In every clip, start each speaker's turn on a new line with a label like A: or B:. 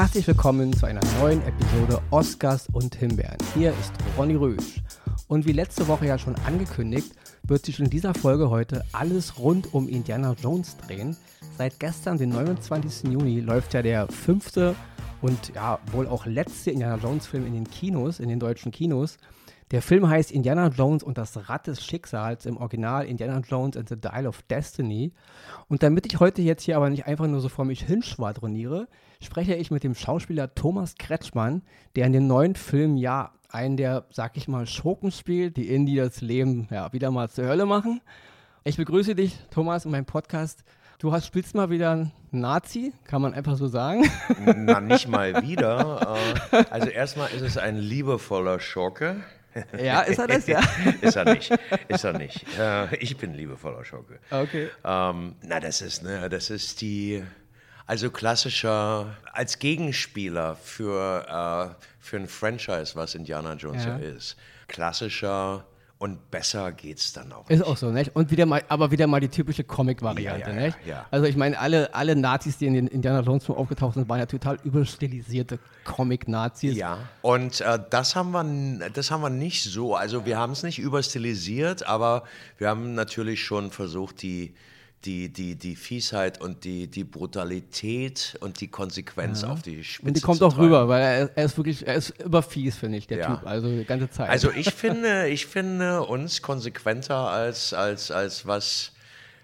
A: Herzlich willkommen zu einer neuen Episode Oscars und Himbeeren. Hier ist Ronny Rösch. Und wie letzte Woche ja schon angekündigt, wird sich in dieser Folge heute alles rund um Indiana Jones drehen. Seit gestern, den 29. Juni, läuft ja der fünfte und ja wohl auch letzte Indiana Jones Film in den Kinos, in den deutschen Kinos. Der Film heißt Indiana Jones und das Rad des Schicksals, im Original Indiana Jones and the Dial of Destiny. Und damit ich heute jetzt hier aber nicht einfach nur so vor mich hinschwadroniere, spreche ich mit dem Schauspieler Thomas Kretschmann, der in dem neuen Film ja einen der, sag ich mal, Schurken spielt, die Indie das Leben ja wieder mal zur Hölle machen. Ich begrüße dich, Thomas, in meinem Podcast. Du hast, spielst mal wieder einen Nazi, kann man einfach so sagen.
B: Na, nicht mal wieder. Äh, also erstmal ist es ein liebevoller Schurke.
A: Ja, ist er das, ja?
B: ist er nicht, ist er nicht. Äh, ich bin liebevoller Schurke.
A: Okay.
B: Ähm, na, das ist, ne, das ist die, also klassischer, als Gegenspieler für, äh, für ein Franchise, was Indiana Jones ja,
A: Ja.
B: ist. Klassischer und besser geht's dann auch.
A: Ist auch so, nicht? Und wieder mal, aber wieder mal die typische Comic-Variante,
B: Ja, ja,
A: nicht?
B: ja.
A: Also ich meine, alle, alle Nazis, die in den Indiana Jones Film aufgetaucht sind, waren ja total überstilisierte Comic-Nazis.
B: Ja, und äh, das, haben wir, das haben wir nicht so. Also wir haben es nicht überstilisiert, aber wir haben natürlich schon versucht, die, die, die, die Fiesheit und die, die Brutalität und die Konsequenz auf die Spitze
A: Und die kommt auch
B: treiben.
A: rüber, weil er, er ist wirklich, er ist überfies, finde ich, der
B: Ja.
A: Typ. Also die ganze Zeit.
B: Also ich finde, ich finde uns konsequenter als, als, als was,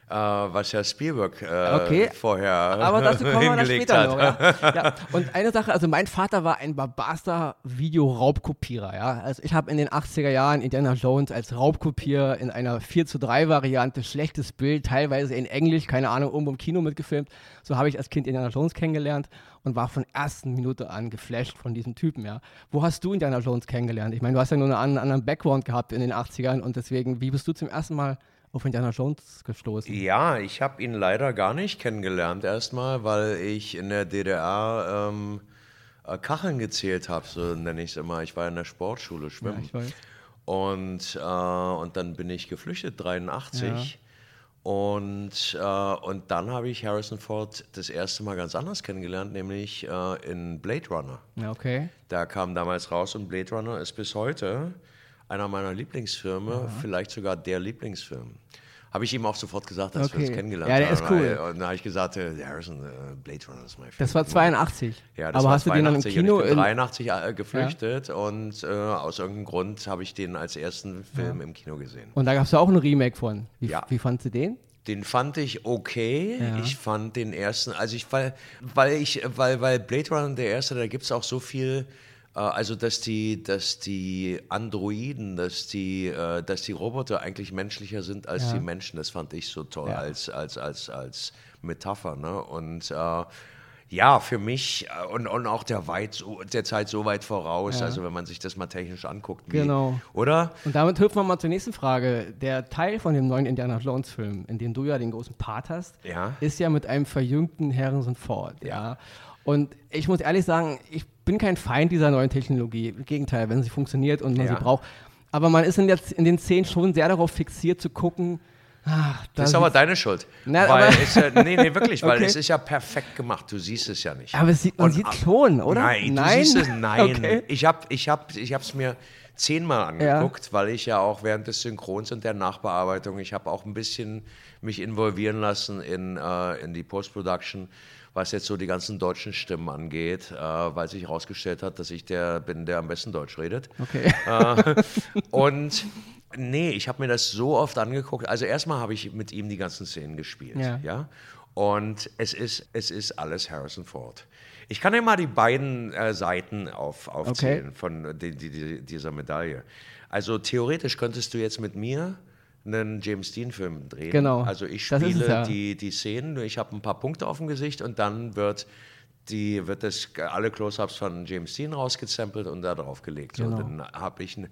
B: äh, was Herr Spielberg äh,
A: Okay.
B: vorher
A: Aber dazu kommen wir dann später noch. Ja. Ja. Und eine Sache, also mein Vater war ein barbarster Videoraubkopierer. Ja? Also ich habe in den 80er Jahren Indiana Jones als Raubkopier in einer 4 zu 3 Variante, schlechtes Bild, teilweise in Englisch, keine Ahnung, irgendwo im Kino mitgefilmt. So habe ich als Kind Indiana Jones kennengelernt und war von ersten Minute an geflasht von diesem Typen. Ja? Wo hast du Indiana Jones kennengelernt? Ich meine, du hast ja nur einen anderen- anderen Background gehabt in den 80ern und deswegen, wie bist du zum ersten Mal auf Indiana Jones gestoßen?
B: Ja, ich habe ihn leider gar nicht kennengelernt erstmal, weil ich in der DDR ähm, äh, Kacheln gezählt habe, so nenne ich es immer. Ich war in der Sportschule schwimmen.
A: weiß.
B: Und, äh, und dann bin ich geflüchtet, 83. Und, äh, und dann habe ich Harrison Ford das erste Mal ganz anders kennengelernt, nämlich äh, in Blade Runner.
A: Ja, okay.
B: Da kam damals raus und Blade Runner ist bis heute einer meiner Lieblingsfilme, vielleicht sogar der Lieblingsfilm. Habe ich ihm auch sofort gesagt, als wir
A: Okay.
B: uns kennengelernt
A: Ja, der
B: haben.
A: ist cool.
B: Und dann habe ich gesagt, äh, Harrison, äh, Blade Runner ist mein Film.
A: Das war 82.
B: Ja, das
A: Aber
B: war
A: hast du den dann im
B: 82
A: Kino
B: ich bin
A: in,
B: 83 äh, geflüchtet und äh, aus irgendeinem Grund habe ich den als ersten Film im Kino gesehen.
A: Und da gab es ja auch ein Remake von. Wie,
B: Ja.
A: wie fandst du den?
B: Den fand ich okay.
A: Ja.
B: Ich fand den ersten, also ich, weil, weil ich, weil, weil Blade Runner der erste, da gibt es auch so viel, also dass die, dass die Androiden, dass die, äh, dass die Roboter eigentlich menschlicher sind als
A: Ja.
B: die Menschen. Das fand ich so toll
A: Ja.
B: als, als, als, als Metapher. Ne? Und äh, ja, für mich äh, und, und auch der, weit, der Zeit so weit voraus,
A: Ja.
B: also wenn man sich das mal technisch anguckt. Wie,
A: Genau.
B: Oder?
A: Und damit hüpfen wir mal zur nächsten Frage. Der Teil von dem neuen Indiana Jones Film, in dem du ja den großen Part hast,
B: Ja.
A: ist ja mit einem verjüngten Harrison Ford. Ja.
B: Ja.
A: Und ich muss ehrlich sagen, ich bin kein Feind dieser neuen Technologie. Im Gegenteil, wenn sie funktioniert und man
B: Ja.
A: sie braucht. Aber man ist in, der, in den Szenen schon sehr darauf fixiert zu gucken, ach, da
B: Das ist aber deine Schuld.
A: Na,
B: weil es, ja, nee, nee, wirklich, weil
A: Okay.
B: es ist ja perfekt gemacht. Du siehst es ja nicht.
A: Aber es sieht, man
B: Und
A: sieht schon, oder?
B: Nein,
A: Nein?
B: du siehst es, nein.
A: Okay.
B: Ich habe ich hab, ich mir zehnmal angeguckt, weil ich ja auch während des Synchrons und der Nachbearbeitung, ich habe auch ein bisschen mich involvieren lassen in, äh, in die Post-Production, was jetzt so die ganzen deutschen Stimmen angeht, äh, weil sich herausgestellt hat, dass ich der bin, der am besten Deutsch redet.
A: Okay.
B: Äh, und nee, ich habe mir das so oft angeguckt. Also erstmal habe ich mit ihm die ganzen Szenen gespielt.
A: Ja.
B: Ja. Und es ist, es ist alles Harrison Ford. Ich kann dir mal die beiden äh, Seiten auf, aufzählen von die, die, die, dieser Medaille. Also theoretisch könntest du jetzt mit mir einen James Dean-Film drehen.
A: Genau.
B: Also ich spiele
A: ja.
B: die, die Szenen, ich habe ein paar Punkte auf dem Gesicht und dann wird die wird das alle Close-ups von James Dean rausgesampelt und da drauf gelegt. So,
A: Genau.
B: dann habe ich ein,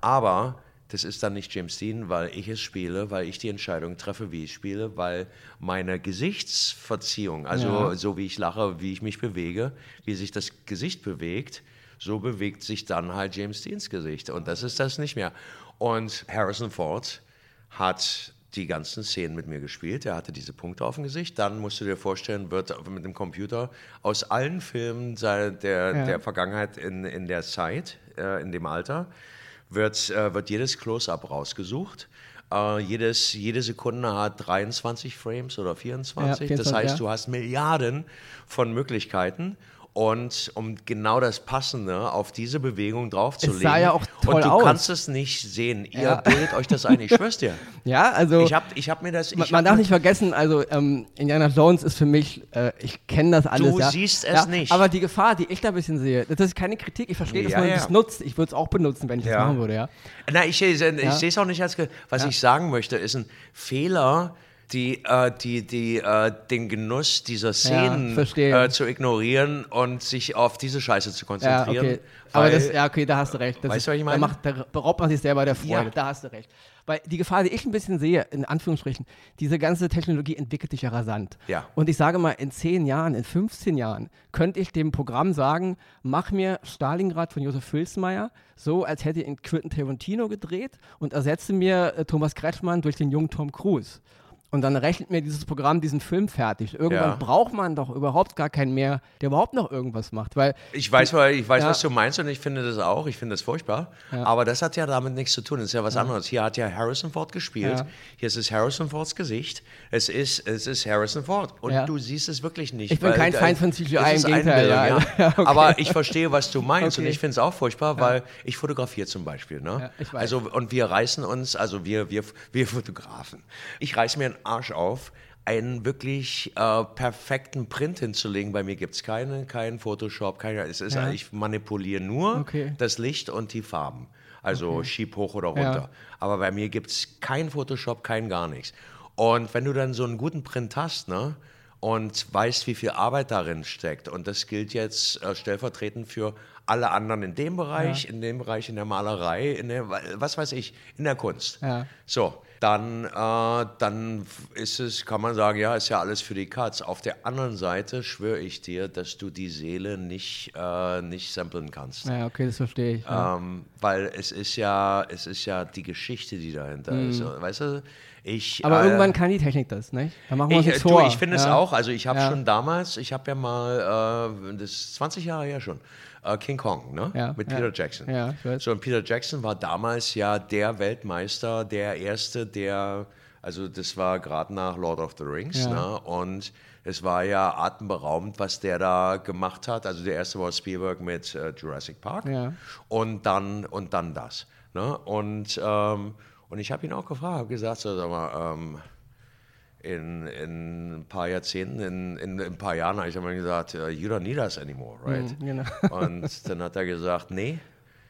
B: aber das ist dann nicht James Dean, weil ich es spiele, weil ich die Entscheidung treffe, wie ich spiele, weil meine Gesichtsverziehung, also
A: Ja.
B: so wie ich lache, wie ich mich bewege, wie sich das Gesicht bewegt, so bewegt sich dann halt James Deans Gesicht. Und das ist das nicht mehr. Und Harrison Ford hat die ganzen Szenen mit mir gespielt. Er hatte diese Punkte auf dem Gesicht. Dann musst du dir vorstellen, wird mit dem Computer aus allen Filmen der, ja. der Vergangenheit in, in der Zeit, äh, in dem Alter, wird, äh, wird jedes Close-up rausgesucht. Uh, jedes, jede Sekunde hat 23 Frames oder 24. Ja, 24 das heißt, ja. du hast Milliarden von Möglichkeiten und um genau das Passende auf diese Bewegung draufzulegen. Es
A: sah ja auch toll
B: Und du
A: aus.
B: kannst es nicht sehen. Ihr ja. bildet euch das ein, ich schwör's dir.
A: Ja, also.
B: Ich habe ich hab mir das.
A: man, man darf nicht vergessen, also ähm, Indiana Jones ist für mich, äh, ich kenne das alles.
B: Du
A: ja.
B: siehst es
A: ja,
B: nicht.
A: Aber die Gefahr, die ich da ein bisschen sehe, das ist keine Kritik. Ich verstehe, dass man das nutzt. Ich würde es auch benutzen, wenn ich das machen würde, ja.
B: Nein, ich, ich, ich sehe es auch nicht als. Was ich sagen möchte, ist ein Fehler die, äh, die, die, äh, den Genuss dieser Szenen ja, äh, zu ignorieren und sich auf diese Scheiße zu konzentrieren.
A: Ja, okay. Aber das, ja, okay, da hast du recht. Das
B: weißt du, was ich meine?
A: Da, macht, da beraubt man sich selber der Freude. Ja. Da hast du recht. Weil die Gefahr, die ich ein bisschen sehe, in Anführungsstrichen, diese ganze Technologie entwickelt sich ja rasant.
B: Ja.
A: Und ich sage mal, in 10 Jahren, in 15 Jahren, könnte ich dem Programm sagen, mach mir Stalingrad von Josef Filzmeier so, als hätte ihn Quentin Tarantino gedreht und ersetze mir äh, Thomas Kretschmann durch den jungen Tom Cruise. Und dann rechnet mir dieses Programm diesen Film fertig. Irgendwann ja. braucht man doch überhaupt gar keinen mehr, der überhaupt noch irgendwas macht. Weil
B: ich weiß, weil ich weiß ja. was du meinst und ich finde das auch. Ich finde das furchtbar. Ja. Aber das hat ja damit nichts zu tun. Das ist ja was anderes. Hier hat ja Harrison Ford gespielt. Hier ist es Harrison Fords Gesicht. Es ist, es ist Harrison Ford. Und du siehst es wirklich nicht.
A: Ich bin kein Feind von CGI im Gegenteil.
B: Ja. Okay. Aber ich verstehe, was du meinst. Okay. Und ich finde es auch furchtbar, weil ich fotografiere zum Beispiel. Ne? Also, und wir reißen uns, also wir, wir, wir Fotografen. Ich reiße mir einen Arsch auf, einen wirklich äh, perfekten Print hinzulegen. Bei mir gibt es keinen, keinen Photoshop, keine, es ist, ja. ich manipuliere nur okay. das Licht und die Farben. Also okay. schieb hoch oder runter. Ja. Aber bei mir gibt es kein Photoshop, kein gar nichts. Und wenn du dann so einen guten Print hast, ne, und weißt, wie viel Arbeit darin steckt. Und das gilt jetzt äh, stellvertretend für alle anderen in dem Bereich, ja. in dem Bereich, in der Malerei, in der, was weiß ich, in der Kunst.
A: Ja.
B: So, dann, äh, dann ist es, kann man sagen, ja, ist ja alles für die Katz. Auf der anderen Seite schwöre ich dir, dass du die Seele nicht, äh, nicht samplen kannst.
A: Ja, okay, das verstehe ich. Ja.
B: Ähm, weil es ist ja, es ist ja die Geschichte, die dahinter mhm. ist. Weißt du, ich,
A: Aber äh, irgendwann kann die Technik das, ne?
B: Da machen wir ich, jetzt vor. Du, ich finde ja. es auch. Also ich habe ja. schon damals, ich habe ja mal, äh, das ist 20 Jahre her schon, äh, King Kong, ne?
A: Ja,
B: Mit Peter Jackson. Ja, so, und Peter Jackson war damals ja der Weltmeister, der Erste, der, also das war gerade nach Lord of the Rings, ne? Und es war ja atemberaubend, was der da gemacht hat. Also der erste war Spielberg mit äh, Jurassic Park und dann und dann das. Ne? Und ähm, und ich habe ihn auch gefragt, habe gesagt, so, sag mal, ähm, in, in ein paar Jahrzehnten, in, in, in ein paar Jahren habe ich immer gesagt, uh, you don't need us anymore, right?
A: Mm, genau.
B: Und dann hat er gesagt, nee,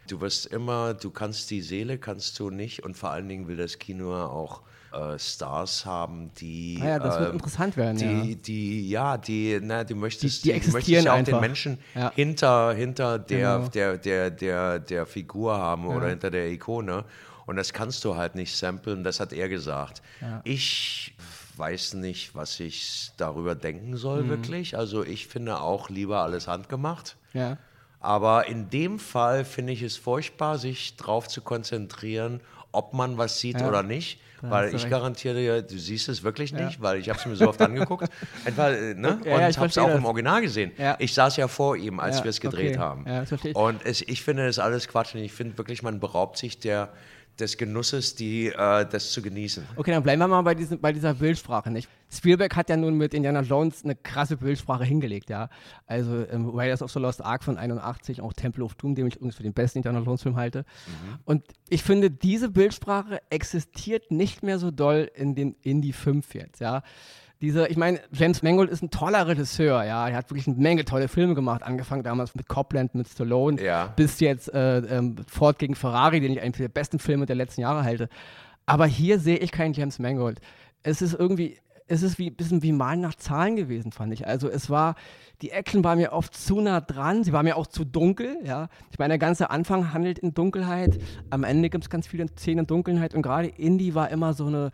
B: du wirst immer, du kannst die Seele, kannst du nicht und vor allen Dingen will das Kino auch äh, Stars haben, die.
A: Ah ja, das wird äh, interessant werden.
B: Die,
A: ja.
B: die, ja, die, na, die möchtest,
A: die, die, die möchtest auch einfach.
B: den Menschen ja. hinter, hinter der, genau. der, der, der, der Figur haben ja. oder hinter der Ikone. Und das kannst du halt nicht samplen, das hat er gesagt. Ich weiß nicht, was ich darüber denken soll, mhm. wirklich. Also ich finde auch lieber alles handgemacht.
A: Ja.
B: Aber in dem Fall finde ich es furchtbar, sich darauf zu konzentrieren, ob man was sieht ja. oder nicht. Da weil ich garantiere dir, du siehst es wirklich nicht, ja. weil ich habe es mir so oft angeguckt. Einfach, äh, ne? Ja, und habe es auch das. im Original gesehen. Ich saß ja vor ihm, als wir es gedreht okay. haben. und es, ich finde das alles Quatsch. Und ich finde wirklich, man beraubt sich der des Genusses, die, äh, das zu genießen.
A: Okay, dann bleiben wir mal bei, diesem, bei dieser Bildsprache. Nicht? Spielberg hat ja nun mit Indiana Jones eine krasse Bildsprache hingelegt, ja. Also ähm, Raiders of the Lost Ark von 81, auch Temple of Doom, den ich übrigens für den besten Indiana Jones Film halte. Mhm. Und ich finde, diese Bildsprache existiert nicht mehr so doll in den Indie 5 jetzt, ja diese, ich meine, James Mangold ist ein toller Regisseur, ja. Er hat wirklich eine Menge tolle Filme gemacht, angefangen damals mit Copland, mit Stallone,
B: ja.
A: bis jetzt äh, ähm, Ford gegen Ferrari, den ich einen der besten Filme der letzten Jahre halte. Aber hier sehe ich keinen James Mangold. Es ist irgendwie, es ist wie ein bisschen wie Malen nach Zahlen gewesen, fand ich. Also es war, die Action war mir oft zu nah dran, sie war mir auch zu dunkel, ja. Ich meine, der ganze Anfang handelt in Dunkelheit, am Ende gibt es ganz viele Szenen in Dunkelheit und gerade Indie war immer so eine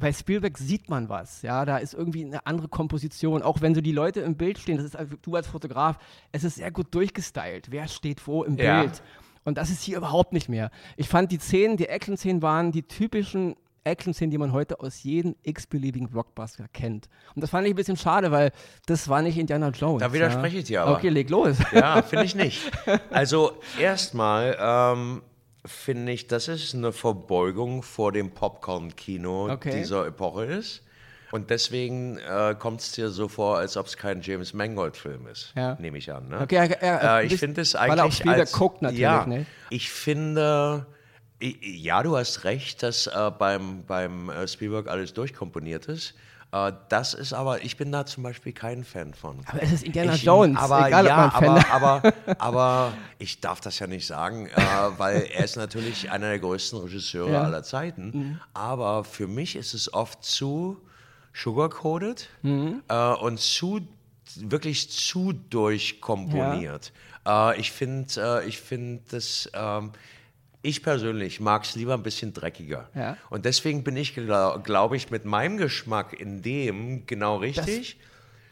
A: bei Spielberg sieht man was, ja, da ist irgendwie eine andere Komposition, auch wenn so die Leute im Bild stehen, das ist du als Fotograf, es ist sehr gut durchgestylt, wer steht wo im ja. Bild. Und das ist hier überhaupt nicht mehr. Ich fand die Szenen, die Action-Szenen waren die typischen Action-Szenen, die man heute aus jedem x-beliebigen Blockbuster kennt. Und das fand ich ein bisschen schade, weil das war nicht Indiana Jones.
B: Da widerspreche
A: ja.
B: ich dir aber.
A: Okay, leg los.
B: Ja, finde ich nicht. Also erstmal ähm, finde ich, dass es eine Verbeugung vor dem Popcorn-Kino
A: Okay.
B: dieser Epoche ist. Und deswegen äh, kommt es dir so vor, als ob es kein James Mangold-Film ist,
A: Ja.
B: nehme ich an. Ne?
A: Okay, ja, ja,
B: äh, ich finde es
A: weil
B: eigentlich
A: er auch Spielberg
B: als,
A: guckt natürlich,
B: ja,
A: ne?
B: Ich finde, ja, du hast recht, dass äh, beim, beim äh, Spielberg alles durchkomponiert ist. Äh, das ist aber, ich bin da zum Beispiel kein Fan von.
A: Aber es ist Indiana
B: ich,
A: Jones,
B: Aber,
A: egal ob
B: ja,
A: man Fan
B: aber, aber, aber ich darf das ja nicht sagen, äh, weil er ist natürlich einer der größten Regisseure
A: Ja.
B: aller Zeiten. Aber für mich ist es oft zu sugarcoated äh, und zu wirklich zu durchkomponiert. Äh, ich finde, äh, ich finde das. Ich persönlich mag es lieber ein bisschen dreckiger.
A: Ja.
B: Und deswegen bin ich, glaube glaub ich, mit meinem Geschmack in dem genau richtig.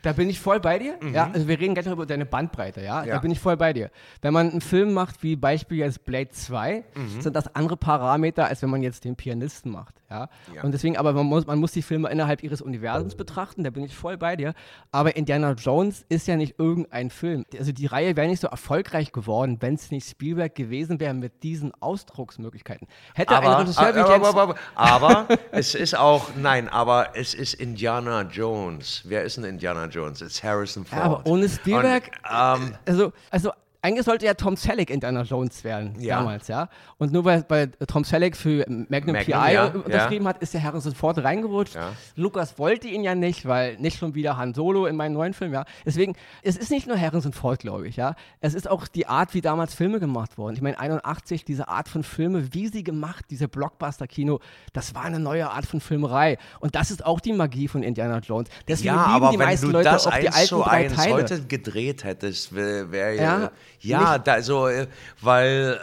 A: Da bin ich voll bei dir. Ja, also wir reden gleich noch über deine Bandbreite, ja? Da
B: Mhm. Ja.
A: bin ich voll bei dir. Wenn man einen Film macht, wie Beispiel jetzt Blade 2,
B: Mhm.
A: sind das andere Parameter, als wenn man jetzt den Pianisten macht, ja?
B: Ja.
A: Und deswegen, aber man muss, man muss die Filme innerhalb ihres Universums betrachten, da bin ich voll bei dir. Aber Indiana Jones ist ja nicht irgendein Film. Also die Reihe wäre nicht so erfolgreich geworden, wenn es nicht Spielberg gewesen wäre mit diesen Ausdrucksmöglichkeiten. Hätte ein
B: aber,
A: Regisseur wie
B: aber,
A: James...
B: aber, aber, aber es ist auch, nein, aber es ist Indiana Jones. Wer ist denn Indiana Jones? Es ist Harrison Ford.
A: Ja, aber ohne Spielberg,
B: Und, ähm,
A: also, also eigentlich sollte ja Tom Selleck Indiana Jones werden,
B: Ja.
A: damals, ja. Und nur weil, weil Tom Selleck für Magnum,
B: Magnum,
A: PI
B: ja,
A: unterschrieben hat, ist der Harrison Ford reingerutscht.
B: Ja.
A: Lukas wollte ihn ja nicht, weil nicht schon wieder Han Solo in meinem neuen Film, ja. Deswegen, es ist nicht nur Harrison Ford, glaube ich, ja. Es ist auch die Art, wie damals Filme gemacht wurden. Ich meine, 81, diese Art von Filme, wie sie gemacht, diese Blockbuster-Kino, das war eine neue Art von Filmerei. Und das ist auch die Magie von Indiana Jones. Deswegen
B: ja,
A: lieben
B: aber
A: die
B: wenn
A: meisten
B: du
A: Leute
B: das
A: auch die alten
B: zu
A: drei Teile.
B: heute gedreht hättest, wäre wär,
A: Ja,
B: ja, da, also, äh, weil,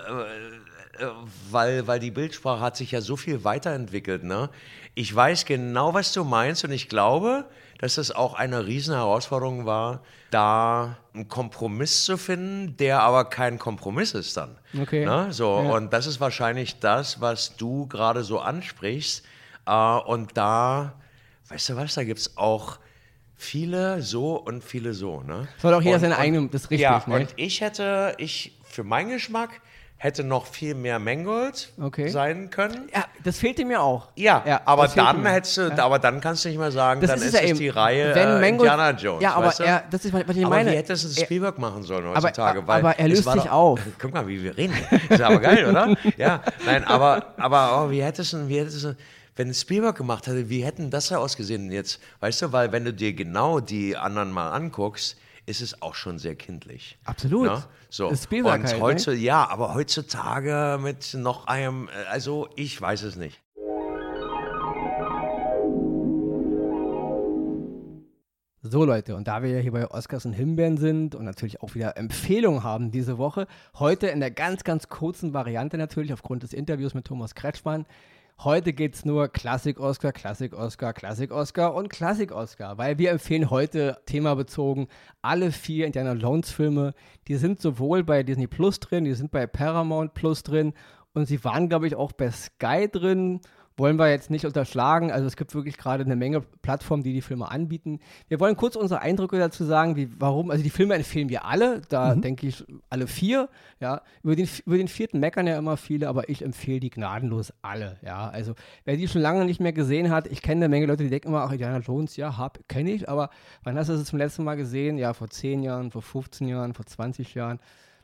B: äh, äh, weil, weil die Bildsprache hat sich ja so viel weiterentwickelt. Ne? Ich weiß genau, was du meinst und ich glaube, dass das auch eine riesen Herausforderung war, da einen Kompromiss zu finden, der aber kein Kompromiss ist dann.
A: Okay.
B: Ne? So,
A: Ja.
B: Und das ist wahrscheinlich das, was du gerade so ansprichst. Und da, weißt du was, da gibt es auch viele so und viele so. Ne?
A: Soll auch jeder seine eigene, das ist richtig,
B: Ja,
A: ne?
B: und ich hätte, ich, für meinen Geschmack, hätte noch viel mehr Mangold
A: Okay.
B: sein können.
A: Ja, das fehlte mir auch.
B: Ja, aber
A: das fehlte
B: dann
A: mir.
B: hättest du, aber dann kannst du nicht mehr sagen,
A: Das
B: dann
A: ist es ja eben.
B: die Reihe
A: Wenn
B: äh,
A: Mangold-
B: Indiana Jones.
A: Ja, aber
B: weißt du?
A: er- das ist, was ich
B: aber
A: meine.
B: wie hätte es ein
A: Er-
B: Spielberg machen sollen
A: Aber-
B: heutzutage? Weil
A: aber er
B: es
A: löst
B: war
A: sich
B: doch-
A: auf.
B: Guck mal, wie wir reden. Ist aber geil, oder? Ja, nein, aber, aber oh, wie hätte es, wie hätte es, wenn es Spielberg gemacht hätte, wie hätten das ja ausgesehen jetzt? Weißt du, weil wenn du dir genau die anderen mal anguckst, ist es auch schon sehr kindlich.
A: Absolut.
B: Ne? So.
A: Das Spielberg
B: Und
A: halt, ne?
B: heutzu, ja, aber heutzutage mit noch einem, äh, also ich weiß es nicht.
A: So Leute, und da wir ja hier bei Oscars und Himbeeren sind und natürlich auch wieder Empfehlungen haben diese Woche, heute in der ganz, ganz kurzen Variante natürlich aufgrund des Interviews mit Thomas Kretschmann. Heute geht es nur Klassik-Oscar, Klassik-Oscar, Klassik-Oscar und Klassik-Oscar, weil wir empfehlen heute themabezogen alle vier Indiana Jones-Filme. Die sind sowohl bei Disney Plus drin, die sind bei Paramount Plus drin und sie waren, glaube ich, auch bei Sky drin wollen wir jetzt nicht unterschlagen. Also es gibt wirklich gerade eine Menge Plattformen, die die Filme anbieten. Wir wollen kurz unsere Eindrücke dazu sagen, wie, warum, also die Filme empfehlen wir alle, da denke ich alle vier, ja. Über den, über den vierten meckern ja immer viele, aber ich empfehle die gnadenlos alle, ja. Also wer die schon lange nicht mehr gesehen hat, ich kenne eine Menge Leute, die denken immer, ach, Indiana Jones, ja, hab, kenne ich, aber wann hast du es zum letzten Mal gesehen? Ja, vor 10 Jahren, vor 15 Jahren, vor 20 Jahren.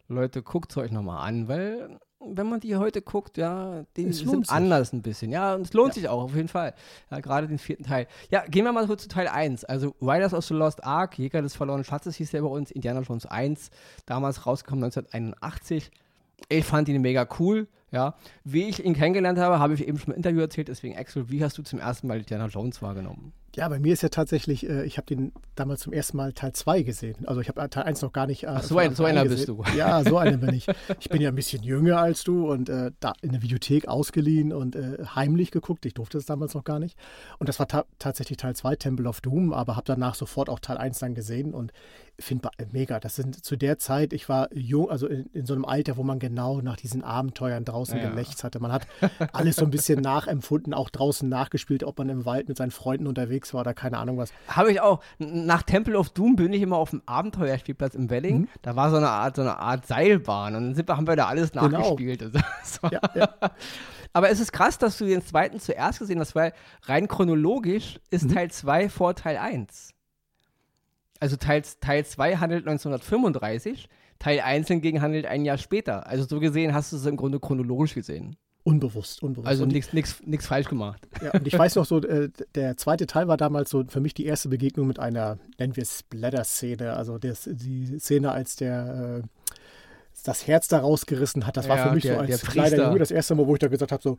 A: Leute, guckt es euch nochmal an, weil wenn man die heute guckt, ja, die sind
C: sich.
A: anders ein bisschen. Ja, und es lohnt sich auch, auf jeden Fall. Ja, gerade den vierten Teil. Ja, gehen wir mal kurz zu Teil 1. Also Riders of the Lost Ark, Jäger des verlorenen Schatzes hieß der bei uns, Indiana Jones 1, damals rausgekommen 1981. Ich fand ihn mega cool. Ja, wie ich ihn kennengelernt habe, habe ich eben schon im Interview erzählt. Deswegen, Axel, wie hast du zum ersten Mal Indiana Jones wahrgenommen?
C: Ja, bei mir ist ja tatsächlich, äh, ich habe den damals zum ersten Mal Teil 2 gesehen. Also ich habe Teil 1 noch gar nicht. Äh,
A: so
C: von
A: ein- so einer
C: an
A: bist
C: gesehen.
A: du.
C: Ja, so einer bin ich. Ich bin ja ein bisschen jünger als du und äh, da in der Videothek ausgeliehen und äh, heimlich geguckt. Ich durfte es damals noch gar nicht. Und das war ta tatsächlich Teil 2, Temple of Doom, aber habe danach sofort auch Teil 1 dann gesehen und finde mega. Das sind zu der Zeit, ich war jung, also in, in so einem Alter, wo man genau nach diesen Abenteuern draußen ja. gelächzt hatte. Man hat alles so ein bisschen nachempfunden, auch draußen nachgespielt, ob man im Wald mit seinen Freunden unterwegs war oder keine Ahnung was.
A: Habe ich auch. Nach Temple of Doom bin ich immer auf dem Abenteuerspielplatz im Welling. Mhm. Da war so eine Art, so eine Art Seilbahn und dann sind, haben wir da alles genau. nachgespielt. Genau. ja, ja. Aber es ist krass, dass du den zweiten zuerst gesehen hast, weil rein chronologisch ist mhm. Teil 2 vor Teil 1. Also Teil 2 handelt 1935, Teil 1 hingegen handelt ein Jahr später. Also so gesehen hast du es im Grunde chronologisch gesehen.
C: Unbewusst, unbewusst.
A: Also nichts falsch gemacht.
C: Ja, und ich weiß noch so, äh, der zweite Teil war damals so für mich die erste Begegnung mit einer, nennen wir es Splatter-Szene. Also das, die Szene, als der äh, das Herz da rausgerissen hat. Das war für mich der, so als kleiner Junge das erste Mal, wo ich da gesagt habe, so,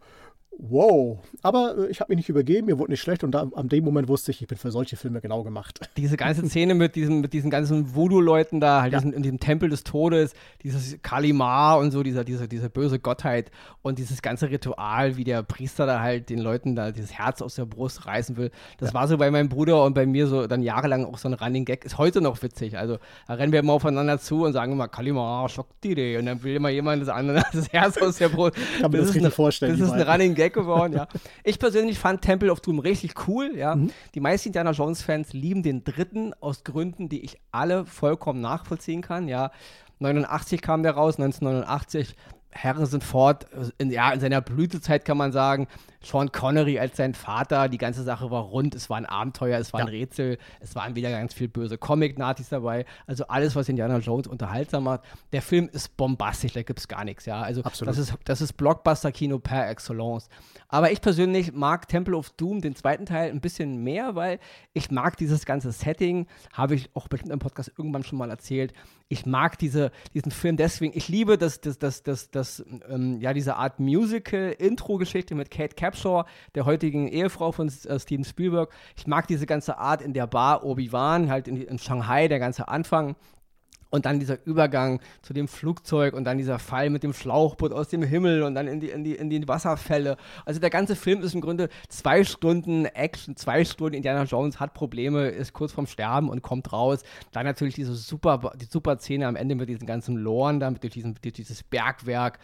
C: wow. Aber äh, ich habe mich nicht übergeben, mir wurde nicht schlecht und da, an dem Moment wusste ich, ich bin für solche Filme genau gemacht.
A: Diese ganze Szene mit diesen, mit diesen ganzen Voodoo-Leuten da, halt ja. diesen, in diesem Tempel des Todes, dieses Kalimar und so, dieser, diese, diese böse Gottheit und dieses ganze Ritual, wie der Priester da halt den Leuten da dieses Herz aus der Brust reißen will. Das ja. war so bei meinem Bruder und bei mir so dann jahrelang auch so ein Running Gag. Ist heute noch witzig. Also da rennen wir immer aufeinander zu und sagen immer Kalimar, schock die und dann will immer jemand das andere das Herz aus der Brust.
C: Kann man das, das richtig vorstellen.
A: Das ist ein Running Gag geworden, ja. Ich persönlich fand Temple of Doom richtig cool, ja. Mhm. Die meisten Indiana Jones-Fans lieben den dritten aus Gründen, die ich alle vollkommen nachvollziehen kann, ja. 89 kam der raus, 1989 Harrison Ford, in, ja, in seiner Blütezeit kann man sagen, Sean Connery als sein Vater, die ganze Sache war rund, es war ein Abenteuer, es war ja. ein Rätsel, es waren wieder ganz viel böse Comic-Nazis dabei, also alles, was Indiana Jones unterhaltsam macht. Der Film ist bombastisch, da gibt es gar nichts, ja, also Absolut. das ist, das ist Blockbuster-Kino per excellence. Aber ich persönlich mag Temple of Doom, den zweiten Teil, ein bisschen mehr, weil ich mag dieses ganze Setting, habe ich auch bestimmt im Podcast irgendwann schon mal erzählt. Ich mag diese, diesen Film deswegen, ich liebe das, das, das, das, das, ähm, ja, diese Art Musical-Intro-Geschichte mit Kate Capshaw, der heutigen Ehefrau von äh, Steven Spielberg. Ich mag diese ganze Art in der Bar Obi-Wan, halt in, in Shanghai, der ganze Anfang. Und dann dieser Übergang zu dem Flugzeug und dann dieser Fall mit dem Schlauchboot aus dem Himmel und dann in die, in die, in die Wasserfälle. Also der ganze Film ist im Grunde zwei Stunden Action, zwei Stunden Indiana Jones hat Probleme, ist kurz vorm Sterben und kommt raus. Dann natürlich diese super, die super Szene am Ende mit diesen ganzen Loren, da mit diesem, durch dieses Bergwerk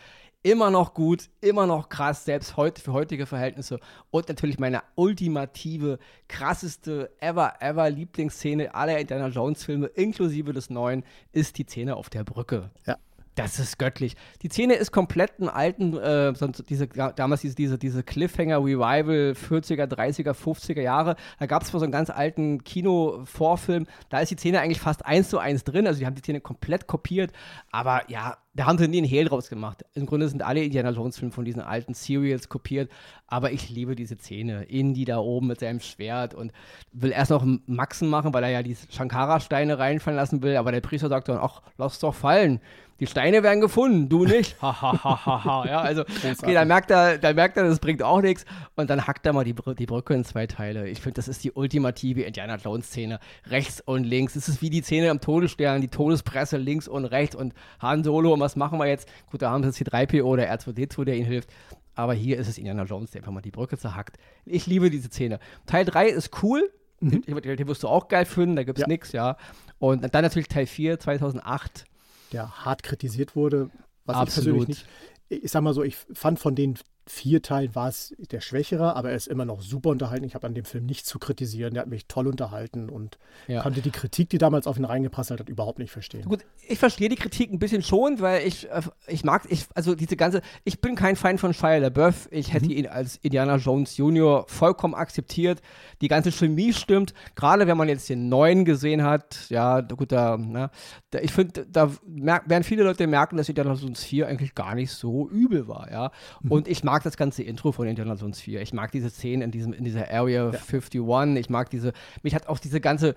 A: immer noch gut, immer noch krass, selbst heute für heutige Verhältnisse. Und natürlich meine ultimative, krasseste, ever, ever Lieblingsszene aller Indiana Jones-Filme, inklusive des neuen, ist die Szene auf der Brücke. Ja. Das ist göttlich. Die Szene ist komplett einen alten, äh, diese, damals diese, diese, diese Cliffhanger-Revival 40er, 30er, 50er Jahre. Da gab es mal so einen ganz alten Kino-Vorfilm. Da ist die Szene eigentlich fast eins zu eins drin. Also die haben die Szene komplett kopiert. Aber ja, da haben sie nie einen Hehl draus gemacht. Im Grunde sind alle Indiana Jones-Filme von diesen alten Serials kopiert. Aber ich liebe diese Szene. Indy da oben mit seinem Schwert und will erst noch Maxen machen, weil er ja die Shankara-Steine reinfallen lassen will. Aber der Priester sagt dann, ach, lass doch fallen die Steine werden gefunden, du nicht. Ha, ja, also, okay, da merkt er, da merkt er, das bringt auch nichts. Und dann hackt er mal die, die Brücke in zwei Teile. Ich finde, das ist die ultimative Indiana Jones-Szene. Rechts und links. Es ist wie die Szene am Todesstern, die Todespresse links und rechts und Han Solo. Und was machen wir jetzt? Gut, da haben sie jetzt die 3PO oder R2D2, der ihnen hilft. Aber hier ist es Indiana Jones, der einfach mal die Brücke zerhackt. Ich liebe diese Szene. Teil 3 ist cool. Mhm. Den, den, wirst du auch geil finden, da gibt es ja. nichts, ja. Und dann natürlich Teil 4, 2008
C: der hart kritisiert wurde,
A: was Absolut. ich persönlich
C: nicht. Ich sag mal so, ich fand von den vier Teilen war es der schwächere, aber er ist immer noch super unterhalten. Ich habe an dem Film nichts zu kritisieren. Der hat mich toll unterhalten und ja. konnte die Kritik, die damals auf ihn reingepasst hat, überhaupt nicht verstehen.
A: Gut, ich verstehe die Kritik ein bisschen schon, weil ich, äh, ich mag, ich, also diese ganze, ich bin kein Feind von Shia LaBeouf. Ich hätte mhm. ihn als Indiana Jones Junior vollkommen akzeptiert. Die ganze Chemie stimmt. Gerade wenn man jetzt den neuen gesehen hat, ja, gut, da, ne, da ich finde, da werden viele Leute merken, dass Indiana Jones 4 eigentlich gar nicht so übel war, ja. Mhm. Und ich mag mag das ganze Intro von Indiana Jones 4. Ich mag diese Szenen in, diesem, in dieser Area ja. 51. Ich mag diese, mich hat auch diese ganze,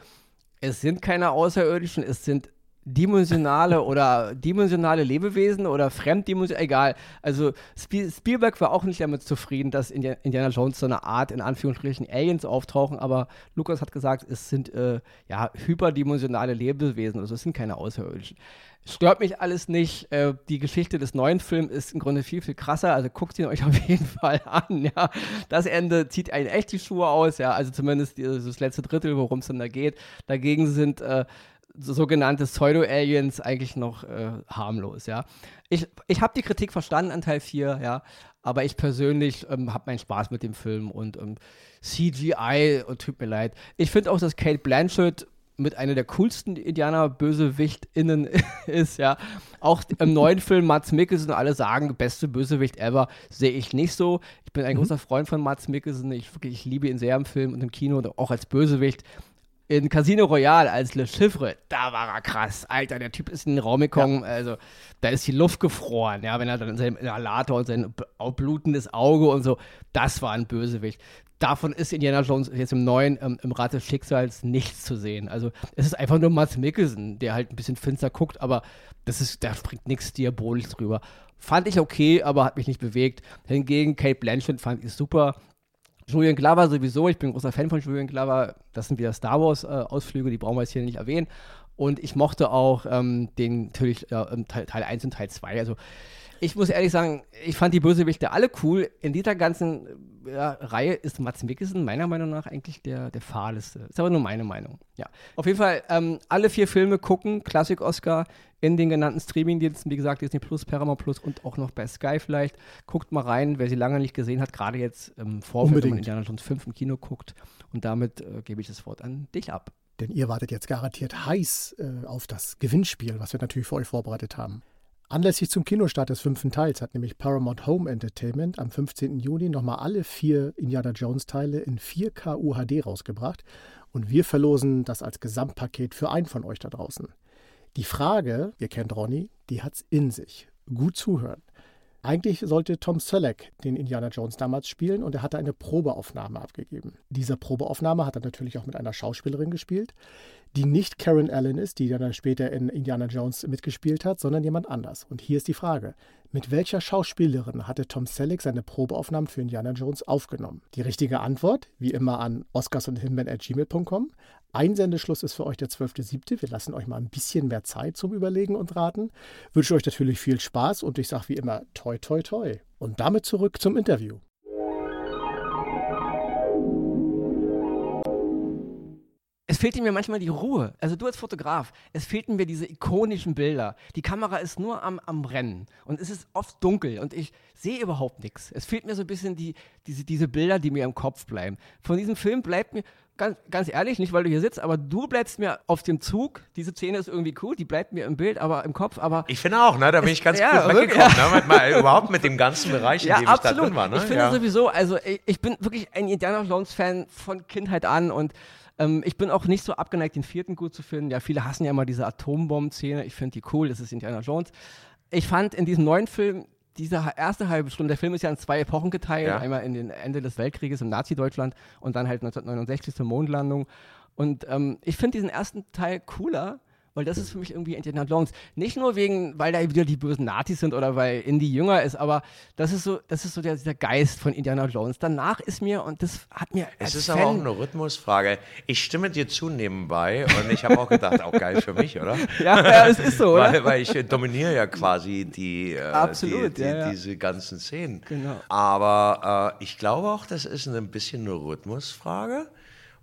A: es sind keine Außerirdischen, es sind dimensionale oder dimensionale Lebewesen oder fremddimensionale, egal. Also Spielberg war auch nicht damit zufrieden, dass Indiana Jones so eine Art, in Anführungsstrichen, Aliens auftauchen, aber Lukas hat gesagt, es sind äh, ja hyperdimensionale Lebewesen, also es sind keine Außerirdischen. Stört mich alles nicht. Äh, die Geschichte des neuen Films ist im Grunde viel, viel krasser. Also guckt ihn euch auf jeden Fall an. Ja. Das Ende zieht einen echt die Schuhe aus. Ja. Also zumindest das letzte Drittel, worum es dann da geht. Dagegen sind äh, sogenannte Pseudo-Aliens eigentlich noch äh, harmlos, ja. Ich, ich habe die Kritik verstanden an Teil 4, ja, aber ich persönlich ähm, habe meinen Spaß mit dem Film und ähm, CGI, und tut mir leid. Ich finde auch, dass Kate Blanchett mit einer der coolsten Indianer-BösewichtInnen ist, ja. Auch im neuen Film Mats Mikkelsen, alle sagen, beste Bösewicht ever, sehe ich nicht so. Ich bin ein mhm. großer Freund von Mats Mikkelsen. Ich, wirklich, ich liebe ihn sehr im Film und im Kino und auch als Bösewicht. In Casino Royale als Le Chiffre, da war er krass. Alter, der Typ ist in den Raum gekommen, ja. also da ist die Luft gefroren, ja, wenn er dann in seinem Inhalator und sein blutendes Auge und so, das war ein Bösewicht davon ist Indiana Jones jetzt im neuen, ähm, im Rat des Schicksals nichts zu sehen. Also es ist einfach nur Mats Mikkelsen, der halt ein bisschen finster guckt, aber das ist, da springt nichts diabolisch drüber. Fand ich okay, aber hat mich nicht bewegt. Hingegen Kate Blanchett fand ich super. Julian Glover sowieso, ich bin großer Fan von Julian Glover. Das sind wieder Star Wars-Ausflüge, äh, die brauchen wir jetzt hier nicht erwähnen. Und ich mochte auch ähm, den natürlich äh, Teil, Teil 1 und Teil 2. Also ich muss ehrlich sagen, ich fand die Bösewichte alle cool. In dieser ganzen ja, Reihe ist Mats Mikkelsen meiner Meinung nach eigentlich der, der fahleste. Ist aber nur meine Meinung. Ja. Auf jeden Fall ähm, alle vier Filme gucken, Klassik-Oscar in den genannten Streaming-Diensten, wie gesagt, Disney Plus, Paramount Plus und auch noch bei Sky vielleicht. Guckt mal rein, wer sie lange nicht gesehen hat, gerade jetzt im Vorfeld, wenn man Indiana Jones 5 im Kino guckt. Und damit äh, gebe ich das Wort an dich ab.
C: Denn ihr wartet jetzt garantiert heiß äh, auf das Gewinnspiel, was wir natürlich für euch vorbereitet haben. Anlässlich zum Kinostart des fünften Teils hat nämlich Paramount Home Entertainment am 15. Juni nochmal alle vier Indiana Jones Teile in 4K UHD rausgebracht und wir verlosen das als Gesamtpaket für einen von euch da draußen. Die Frage, ihr kennt Ronny, die hat's in sich. Gut zuhören. Eigentlich sollte Tom Selleck den Indiana Jones damals spielen und er hatte eine Probeaufnahme abgegeben. Diese Probeaufnahme hat er natürlich auch mit einer Schauspielerin gespielt, die nicht Karen Allen ist, die dann später in Indiana Jones mitgespielt hat, sondern jemand anders. Und hier ist die Frage: Mit welcher Schauspielerin hatte Tom Selleck seine Probeaufnahmen für Indiana Jones aufgenommen? Die richtige Antwort, wie immer an oscars und gmail.com. Einsendeschluss ist für euch der 12.07. Wir lassen euch mal ein bisschen mehr Zeit zum Überlegen und Raten. Wünsche euch natürlich viel Spaß und ich sage wie immer toi toi toi. Und damit zurück zum Interview.
A: Es fehlte mir manchmal die Ruhe. Also du als Fotograf, es fehlten mir diese ikonischen Bilder. Die Kamera ist nur am, am Rennen und es ist oft dunkel und ich sehe überhaupt nichts. Es fehlt mir so ein bisschen die, diese, diese Bilder, die mir im Kopf bleiben. Von diesem Film bleibt mir ganz, ganz ehrlich, nicht weil du hier sitzt, aber du bleibst mir auf dem Zug. Diese Szene ist irgendwie cool, die bleibt mir im Bild, aber im Kopf, aber.
B: Ich finde auch, ne? Da bin ich ganz ja, gut weggekommen, ja. ne? Mit mal, überhaupt mit dem ganzen Bereich, in
A: ja,
B: dem
A: absolut.
B: ich da drin war. Ne?
A: Ich finde ja. sowieso, also ich, ich, bin wirklich ein Indiana Jones-Fan von Kindheit an und ähm, ich bin auch nicht so abgeneigt, den vierten gut zu finden. Ja, viele hassen ja immer diese Atombomben-Szene. Ich finde die cool, das ist Indiana Jones. Ich fand in diesem neuen Film diese erste halbe Stunde, der Film ist ja in zwei Epochen geteilt, ja. einmal in den Ende des Weltkrieges im Nazi-Deutschland und dann halt 1969 zur Mondlandung. Und ähm, ich finde diesen ersten Teil cooler, weil das ist für mich irgendwie Indiana Jones. Nicht nur wegen, weil da wieder die bösen Nazis sind oder weil Indy jünger ist, aber das ist so, das ist so der, der Geist von Indiana Jones. Danach ist mir, und das hat mir.
B: Es ist Fan aber auch eine Rhythmusfrage. Ich stimme dir zu nebenbei und ich habe auch gedacht, auch geil für mich, oder?
A: ja, ja, es ist so,
B: oder? Weil, weil ich dominiere ja quasi die, äh,
A: Absolut,
B: die, die,
A: ja, ja.
B: diese ganzen Szenen.
A: Genau.
B: Aber äh, ich glaube auch, das ist ein bisschen eine Rhythmusfrage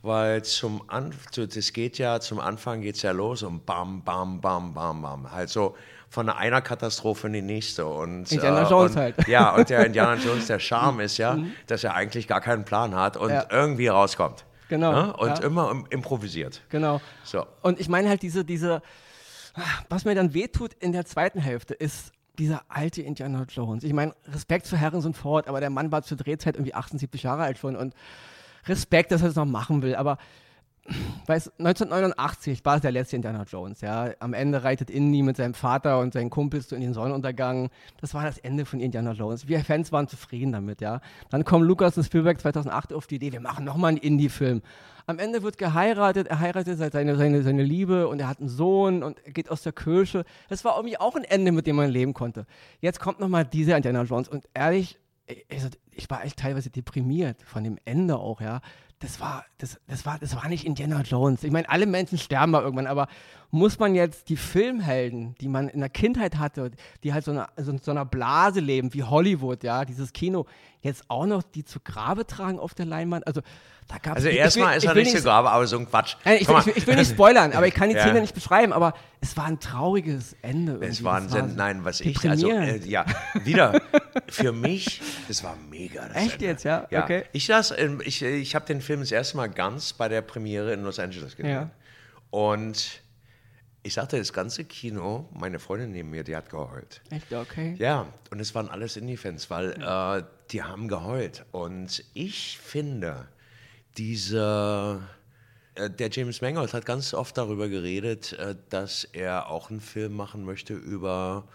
B: weil zum Anfang, das geht ja, zum Anfang geht es ja los und bam, bam, bam, bam, bam. Halt so von einer Katastrophe in die nächste. Und,
A: Indiana äh, Jones
B: und,
A: halt.
B: Ja, und der Indiana Jones, der Charme ist ja, mhm. dass er eigentlich gar keinen Plan hat und ja. irgendwie rauskommt.
A: Genau.
B: Ne? Und ja. immer improvisiert.
A: Genau.
B: So.
A: Und ich meine halt diese, diese, was mir dann wehtut in der zweiten Hälfte, ist dieser alte Indiana Jones. Ich meine, Respekt für Harrison Ford, aber der Mann war zur Drehzeit irgendwie 78 Jahre alt schon und Respekt, dass er das noch machen will, aber weiß, 1989 war es der letzte Indiana Jones, ja. Am Ende reitet Indy mit seinem Vater und seinen Kumpels in den Sonnenuntergang. Das war das Ende von Indiana Jones. Wir Fans waren zufrieden damit, ja. Dann kommen Lukas und Spielberg 2008 auf die Idee, wir machen nochmal einen Indie-Film. Am Ende wird geheiratet, er heiratet seine, seine, seine Liebe und er hat einen Sohn und er geht aus der Kirche. Das war irgendwie auch ein Ende, mit dem man leben konnte. Jetzt kommt nochmal dieser Indiana Jones und ehrlich, also ich war echt teilweise deprimiert von dem Ende auch, ja. Das war, das, das war, das war nicht Indiana Jones. Ich meine, alle Menschen sterben mal irgendwann, aber muss man jetzt die Filmhelden, die man in der Kindheit hatte, die halt so, eine, so, so einer Blase leben, wie Hollywood, ja, dieses Kino, jetzt auch noch die zu Grabe tragen auf der Leinwand? Also, da gab's
B: also erstmal ist er nicht zu Grabe, aber so ein Quatsch.
A: Nein, ich, ich, ich, will nicht spoilern, aber ich kann die ja. Szene nicht beschreiben, aber es war ein trauriges Ende. Irgendwie.
B: Es war ein, war nein, was ich, also, äh, ja, wieder, für mich, das war mega. Das
A: Echt Ende. jetzt, ja?
B: ja. Okay. Ich, ich, ich habe den Film das erste Mal ganz bei der Premiere in Los Angeles gesehen. Ja. Und ich sagte, das ganze Kino, meine Freundin neben mir, die hat geheult.
A: Echt, okay.
B: Ja, und es waren alles Indie-Fans, weil äh, die haben geheult. Und ich finde, diese, äh, der James Mangold hat ganz oft darüber geredet, äh, dass er auch einen Film machen möchte über,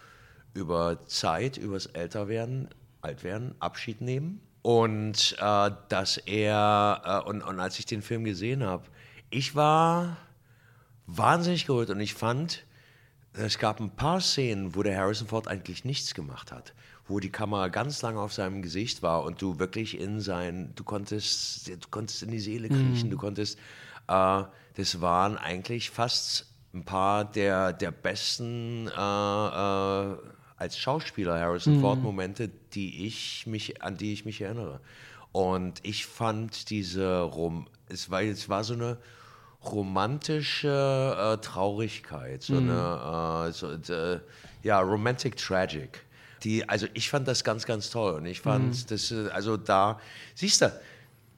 B: über Zeit, übers Älterwerden, Altwerden, Abschied nehmen. Und äh, dass er, äh, und, und als ich den Film gesehen habe, ich war wahnsinnig geholt und ich fand, es gab ein paar Szenen, wo der Harrison Ford eigentlich nichts gemacht hat, wo die Kamera ganz lange auf seinem Gesicht war und du wirklich in sein, du konntest, du konntest in die Seele kriechen, mhm. du konntest, äh, das waren eigentlich fast ein paar der, der besten äh, äh, als Schauspieler Harrison mhm. Ford Momente, die ich mich, an die ich mich erinnere. Und ich fand diese Rom, es war, es war so eine romantische äh, Traurigkeit, so mhm. eine, äh, so, äh, ja, romantic tragic. Die, also ich fand das ganz, ganz toll und ich fand mhm. das, äh, also da, siehst du,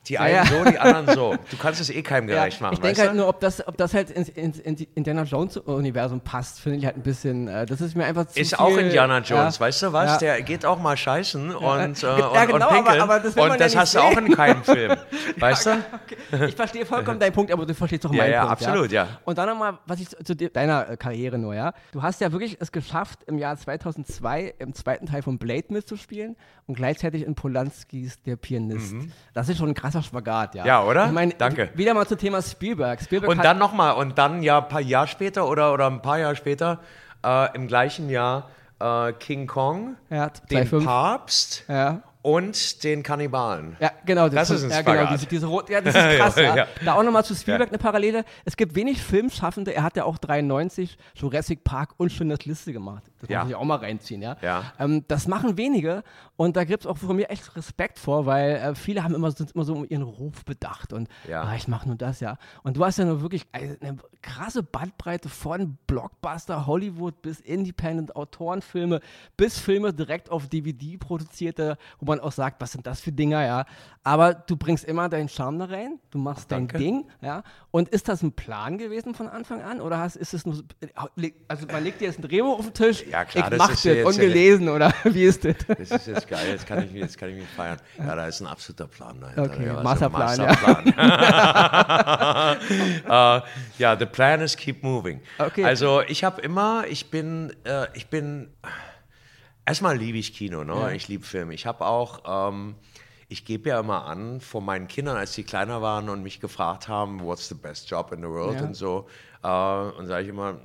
B: die einen ja, so, die anderen so. Du kannst es eh keinem gerecht machen.
A: Ich denke halt nur, ob das, ob das halt ins, ins, ins Indiana Jones-Universum passt, finde ich halt ein bisschen. Äh, das ist mir einfach zu.
B: Ist
A: viel,
B: auch Indiana Jones, ja, weißt du was? Der geht auch mal scheißen und, äh, und, genau, und pinkeln. Aber, aber das und das hast sehen. du auch in keinem Film. Weißt du?
A: Okay. Ich verstehe vollkommen deinen Punkt, aber du verstehst doch meinen
B: ja,
A: Punkt.
B: Absolut, ja,
A: absolut, ja. Und dann nochmal, was ich zu, zu, deiner äh, Karriere nur, ja. Du hast ja wirklich es geschafft, im Jahr 2002 im zweiten Teil von Blade mitzuspielen und gleichzeitig in Polanskis Der Pianist. Mhm. Das ist schon ein krasser Spagat, ja.
B: Ja, oder?
A: Ich mein,
B: Danke.
A: Wieder mal zum Thema Spielberg. Spielberg
B: und dann nochmal, und dann ja ein paar Jahre später oder, oder ein paar Jahre später, äh, im gleichen Jahr äh, King Kong,
A: ja,
B: den Papst
A: ja
B: und den Kannibalen.
A: Ja, genau.
B: Das, das ist ein
A: ja, genau, diese, diese Rot ja, das ist krass. ja, ja. Da auch nochmal zu Spielberg eine Parallele. Es gibt wenig Filmschaffende. Er hat ja auch 93 Jurassic Park und Schindlers Liste gemacht. Das muss ich auch mal reinziehen, ja. Ähm, das machen wenige und da gibt es auch von mir echt Respekt vor, weil äh, viele haben immer, sind immer so um ihren Ruf bedacht und ah, ich mache nur das, ja. Und du hast ja nur wirklich eine krasse Bandbreite von Blockbuster, Hollywood bis Independent Autorenfilme bis Filme direkt auf DVD produzierte, wo man man auch sagt, was sind das für Dinger, ja. Aber du bringst immer deinen Charme da rein, du machst dein Ding, ja. Und ist das ein Plan gewesen von Anfang an oder hast, ist es nur, also man legt dir jetzt ein Drehbuch auf den Tisch,
B: ja, klar,
A: ich
B: das
A: mach
B: ist
A: das ungelesen oder wie ist das?
B: Das ist jetzt geil, jetzt kann ich mich, jetzt kann ich mich feiern. Ja, da ist ein absoluter Plan dahinter.
A: Okay,
B: ja,
A: Masterplan,
B: Masterplan. Ja. uh, ja, the plan is keep moving.
A: Okay.
B: Also ich habe immer, ich bin, uh, ich bin Erstmal liebe ich Kino, ne? Ja. ich liebe Film. Ich habe auch, ähm, ich gebe ja immer an vor meinen Kindern, als sie kleiner waren und mich gefragt haben, what's the best job in the world ja. und so. Äh, und sage ich immer,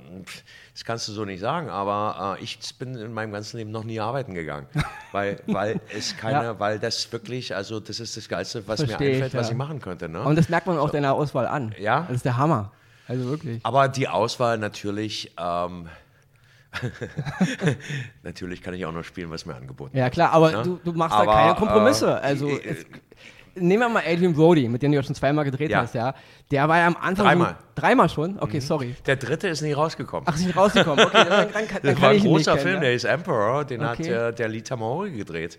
B: das kannst du so nicht sagen, aber äh, ich bin in meinem ganzen Leben noch nie arbeiten gegangen, weil, weil es keine, ja. weil das wirklich, also das ist das Geilste, was Versteh mir einfällt, ich, was ich machen könnte. Ne?
A: Und das merkt man auch so. deiner Auswahl an.
B: Ja.
A: Das ist der Hammer. Also wirklich.
B: Aber die Auswahl natürlich. Ähm, Natürlich kann ich auch noch spielen, was mir angeboten
A: wird. Ja, klar, aber ja? du, du, machst aber, da keine Kompromisse. Äh, also, äh, es, nehmen wir mal Adrian Brody, mit dem du ja schon zweimal gedreht ja. hast, ja. Der war ja am Anfang.
B: Dreimal.
A: So, dreimal schon? Okay, mhm. sorry.
B: Der dritte ist nie rausgekommen.
A: Ach, ist nicht rausgekommen. Okay, dann, dann, dann,
B: das war ein großer Film, kennen, der ist Emperor, den okay. hat äh, der Lee Tamori gedreht.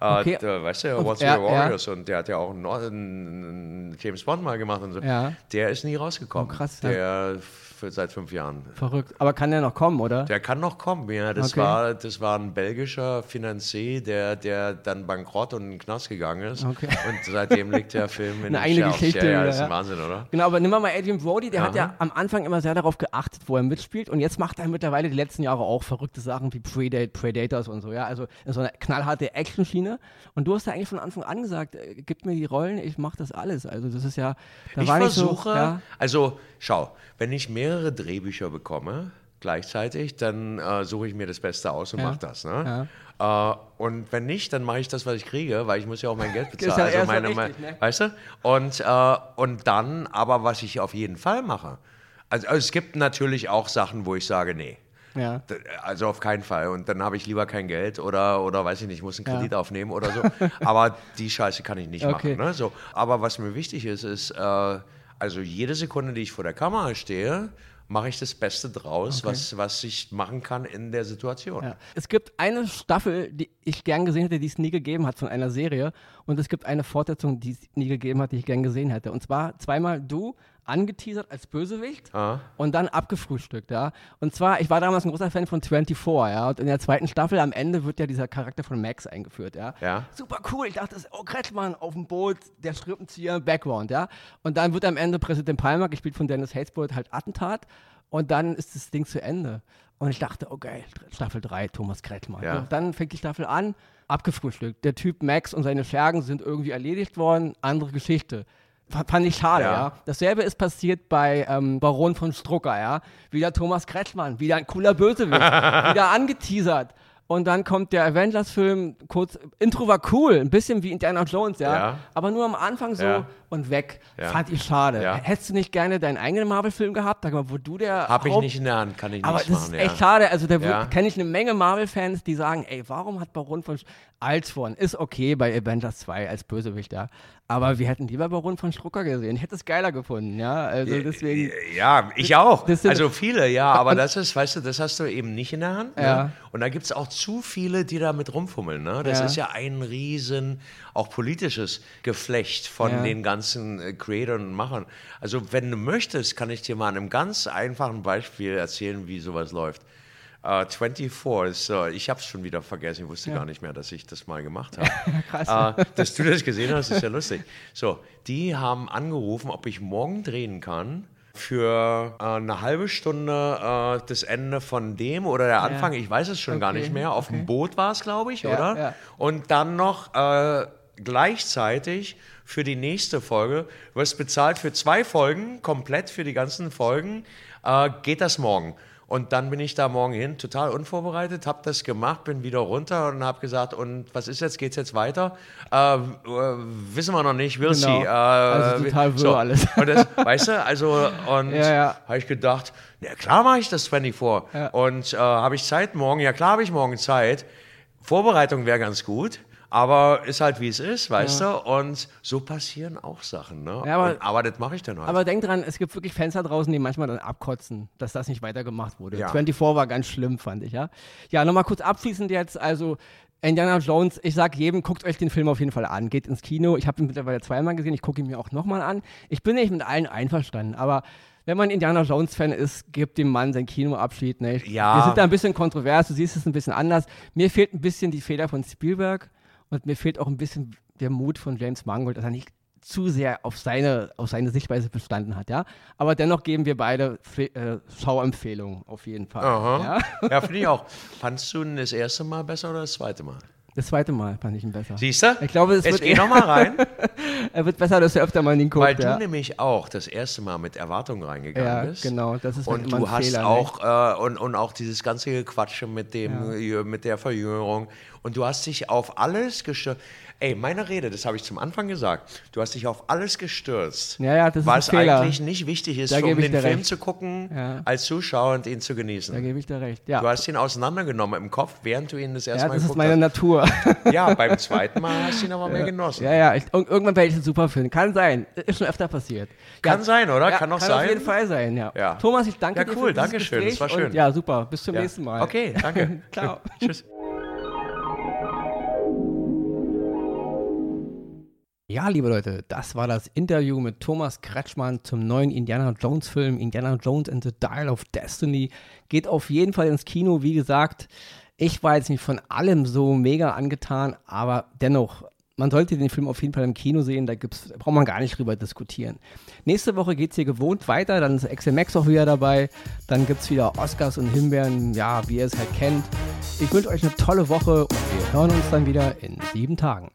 B: Okay. der, weißt du, What's ja, Warriors ja. und der hat ja auch einen, einen, James Bond mal gemacht und so.
A: Ja.
B: Der ist nie rausgekommen.
A: Oh, krass.
B: Der für, seit fünf Jahren.
A: Verrückt. Aber kann der noch kommen, oder?
B: Der kann noch kommen, ja. Das, okay. war, das war ein belgischer Finanzier, der, der dann bankrott und in den Knast gegangen ist.
A: Okay.
B: Und seitdem liegt der Film in
A: Eine eigene Geschichte.
B: Ja, das ist ein Wahnsinn, oder?
A: Genau, aber nimm mal Adrian Brody, der Aha. hat ja am Anfang immer sehr darauf geachtet, wo er mitspielt. Und jetzt macht er mittlerweile die letzten Jahre auch verrückte Sachen wie Predate, Predators und so. Ja, also so eine knallharte Action-Schiene. Und du hast ja eigentlich von Anfang an gesagt, äh, gib mir die Rollen, ich mache das alles. Also das ist ja,
B: da ich war versuche, so, ja. also schau, wenn ich mehrere Drehbücher bekomme, gleichzeitig, dann äh, suche ich mir das Beste aus und ja. mache das. Ne? Ja. Äh, und wenn nicht, dann mache ich das, was ich kriege, weil ich muss ja auch mein Geld bezahlen.
A: also meine, richtig, ne?
B: Weißt du? Und, äh, und dann, aber was ich auf jeden Fall mache, also, also es gibt natürlich auch Sachen, wo ich sage, nee. Ja. Also auf keinen Fall. Und dann habe ich lieber kein Geld oder, oder weiß ich nicht, muss einen Kredit ja. aufnehmen oder so. Aber die Scheiße kann ich nicht okay. machen. Ne? So. Aber was mir wichtig ist, ist, äh, also jede Sekunde, die ich vor der Kamera stehe, mache ich das Beste draus, okay. was, was ich machen kann in der Situation. Ja.
A: Es gibt eine Staffel, die ich gern gesehen hätte, die es nie gegeben hat von einer Serie. Und es gibt eine Fortsetzung, die es nie gegeben hat, die ich gern gesehen hätte. Und zwar zweimal du angeteasert als Bösewicht ah. und dann abgefrühstückt, ja. Und zwar, ich war damals ein großer Fan von 24, ja. Und in der zweiten Staffel am Ende wird ja dieser Charakter von Max eingeführt, ja.
B: ja.
A: Super cool. Ich dachte, oh, Kretschmann auf dem Boot, der Strippenzieher, Background, ja. Und dann wird am Ende Präsident Palmer, gespielt von Dennis Hatesbold, halt Attentat. Und dann ist das Ding zu Ende. Und ich dachte, okay, oh, Staffel 3, Thomas Kretschmann. Ja. dann fängt die Staffel an, abgefrühstückt. Der Typ Max und seine Schergen sind irgendwie erledigt worden, andere Geschichte. Fand ich schade, ja. ja. Dasselbe ist passiert bei ähm, Baron von Strucker, ja. Wieder Thomas Kretschmann, wieder ein cooler Bösewicht, wieder angeteasert. Und dann kommt der Avengers-Film, kurz, Intro war cool, ein bisschen wie Indiana Jones, ja. ja. Aber nur am Anfang so ja. Und weg. Ja. Fand ich schade. Hättest du nicht gerne deinen eigenen Marvel-Film gehabt, wo du der.
B: Hab ich nicht in der Hand, kann ich nicht
A: machen. Aber das ist echt schade. Also da kenne ich eine Menge Marvel-Fans, die sagen, ey, warum hat Baron von Alsvorn, ist okay bei Avengers 2 als Bösewicht, ja. Aber wir hätten lieber Baron von Strucker gesehen. Ich hätte es geiler gefunden, ja. Also deswegen.
B: Ja, ich auch. also viele, ja. Aber das ist, weißt du, das hast du eben nicht in der Hand. Ne? Ja. Und da gibt es auch zu viele, die da mit rumfummeln. Ne? Das ja. ist ja ein riesen, auch politisches Geflecht von ja. den ganzen äh, Creatoren und Machern. Also wenn du möchtest, kann ich dir mal an einem ganz einfachen Beispiel erzählen, wie sowas läuft. Uh, 24 ist, uh, ich habe es schon wieder vergessen, ich wusste ja. gar nicht mehr, dass ich das mal gemacht habe. Uh, dass du das gesehen hast, ist ja lustig. So, die haben angerufen, ob ich morgen drehen kann für äh, eine halbe Stunde das Ende von dem oder der Anfang, ja. ich weiß es schon okay. gar nicht mehr. Auf okay. dem Boot war es, glaube ich, ja, oder? Und dann noch gleichzeitig für die nächste Folge, du wirst bezahlt für zwei Folgen, komplett für die ganzen Folgen, geht das morgen. Und dann bin ich da morgen hin, total unvorbereitet, habe das gemacht, bin wieder runter und habe gesagt, und was ist jetzt, geht es jetzt weiter? Äh, äh, wissen wir noch nicht, we'll genau. see. Äh,
A: also total wirr so. alles.
B: Das, weißt du, also, und ja, ja. habe ich gedacht, ja klar mache ich das 24. Ja. Und äh, habe ich Zeit morgen? Ja klar habe ich morgen Zeit. Vorbereitung wäre ganz gut. Aber ist halt wie es ist, weißt ja. du? Und so passieren auch Sachen. Ne? Ja, aber, Und, aber, das mache ich dann halt.
A: Aber denk dran, es gibt wirklich Fans da draußen, die manchmal dann abkotzen, dass das nicht weitergemacht wurde. Ja. 24 war ganz schlimm, fand ich, ja. Ja, nochmal kurz abschließend jetzt, also Indiana Jones, ich sag jedem, guckt euch den Film auf jeden Fall an. Geht ins Kino. Ich habe ihn mittlerweile zweimal gesehen, ich gucke ihn mir auch nochmal an. Ich bin nicht mit allen einverstanden, aber wenn man Indiana Jones-Fan ist, gibt dem Mann sein Kinoabschied. Ne?
B: Ja.
A: Wir sind da ein bisschen kontrovers, du siehst es ein bisschen anders. Mir fehlt ein bisschen die Feder von Spielberg. Und mir fehlt auch ein bisschen der Mut von James Mangold, dass er nicht zu sehr auf seine, auf seine Sichtweise bestanden hat, ja. Aber dennoch geben wir beide äh, Schauempfehlungen auf jeden Fall.
B: Aha. Ja, ja finde ich auch. Fandst du ihn das erste Mal besser oder das zweite Mal?
A: Das zweite Mal fand ich ihn besser.
B: Siehst du?
A: Ich glaube, es
B: Jetzt wird geh nochmal rein.
A: er wird besser, dass er öfter mal in ihn guckt.
B: Weil du nämlich auch das erste Mal mit Erwartungen reingegangen ja, bist.
A: genau. Das ist
B: und du hast Fehler, auch äh, und, und auch dieses ganze Gequatsche mit dem ja. mit der Verjüngerung und du hast dich auf alles gestürzt. Ey, meine Rede, das habe ich zum Anfang gesagt. Du hast dich auf alles gestürzt.
A: Ja, ja, das
B: weil
A: ist
B: es eigentlich nicht wichtig ist, um den Film recht. zu gucken,
A: ja.
B: als Zuschauer und ihn zu genießen.
A: Da gebe ich dir recht. Ja.
B: Du hast ihn auseinandergenommen im Kopf, während du ihn das erste
A: ja,
B: Mal
A: geguckt hast. Das ist meine Natur.
B: Ja, beim zweiten Mal hast du ihn aber ja. mehr genossen.
A: Ja, ja. Ich, irgendwann werde ich einen super finden. Kann sein. Ist schon öfter passiert.
B: Kann sein, oder? kann noch
A: kann
B: sein.
A: Kann auf jeden Fall sein, ja. ja. Thomas, ich danke
B: ja,
A: dir
B: cool, für danke schön. Das war schön.
A: Und, ja, super. Bis zum nächsten Mal.
B: Okay, danke.
A: Ciao.
B: Tschüss.
A: Ja, liebe Leute, das war das Interview mit Thomas Kretschmann zum neuen Indiana Jones Film Indiana Jones and the Dial of Destiny. Geht auf jeden Fall ins Kino, wie gesagt. Ich war jetzt nicht von allem so mega angetan, aber dennoch, man sollte den Film auf jeden Fall im Kino sehen, da gibt's, braucht man gar nicht drüber diskutieren. Nächste Woche geht es hier gewohnt weiter, dann ist XMX auch wieder dabei, dann gibt es wieder Oscars und Himbeeren, ja, wie ihr es halt kennt. Ich wünsche euch eine tolle Woche und wir hören uns dann wieder in sieben Tagen.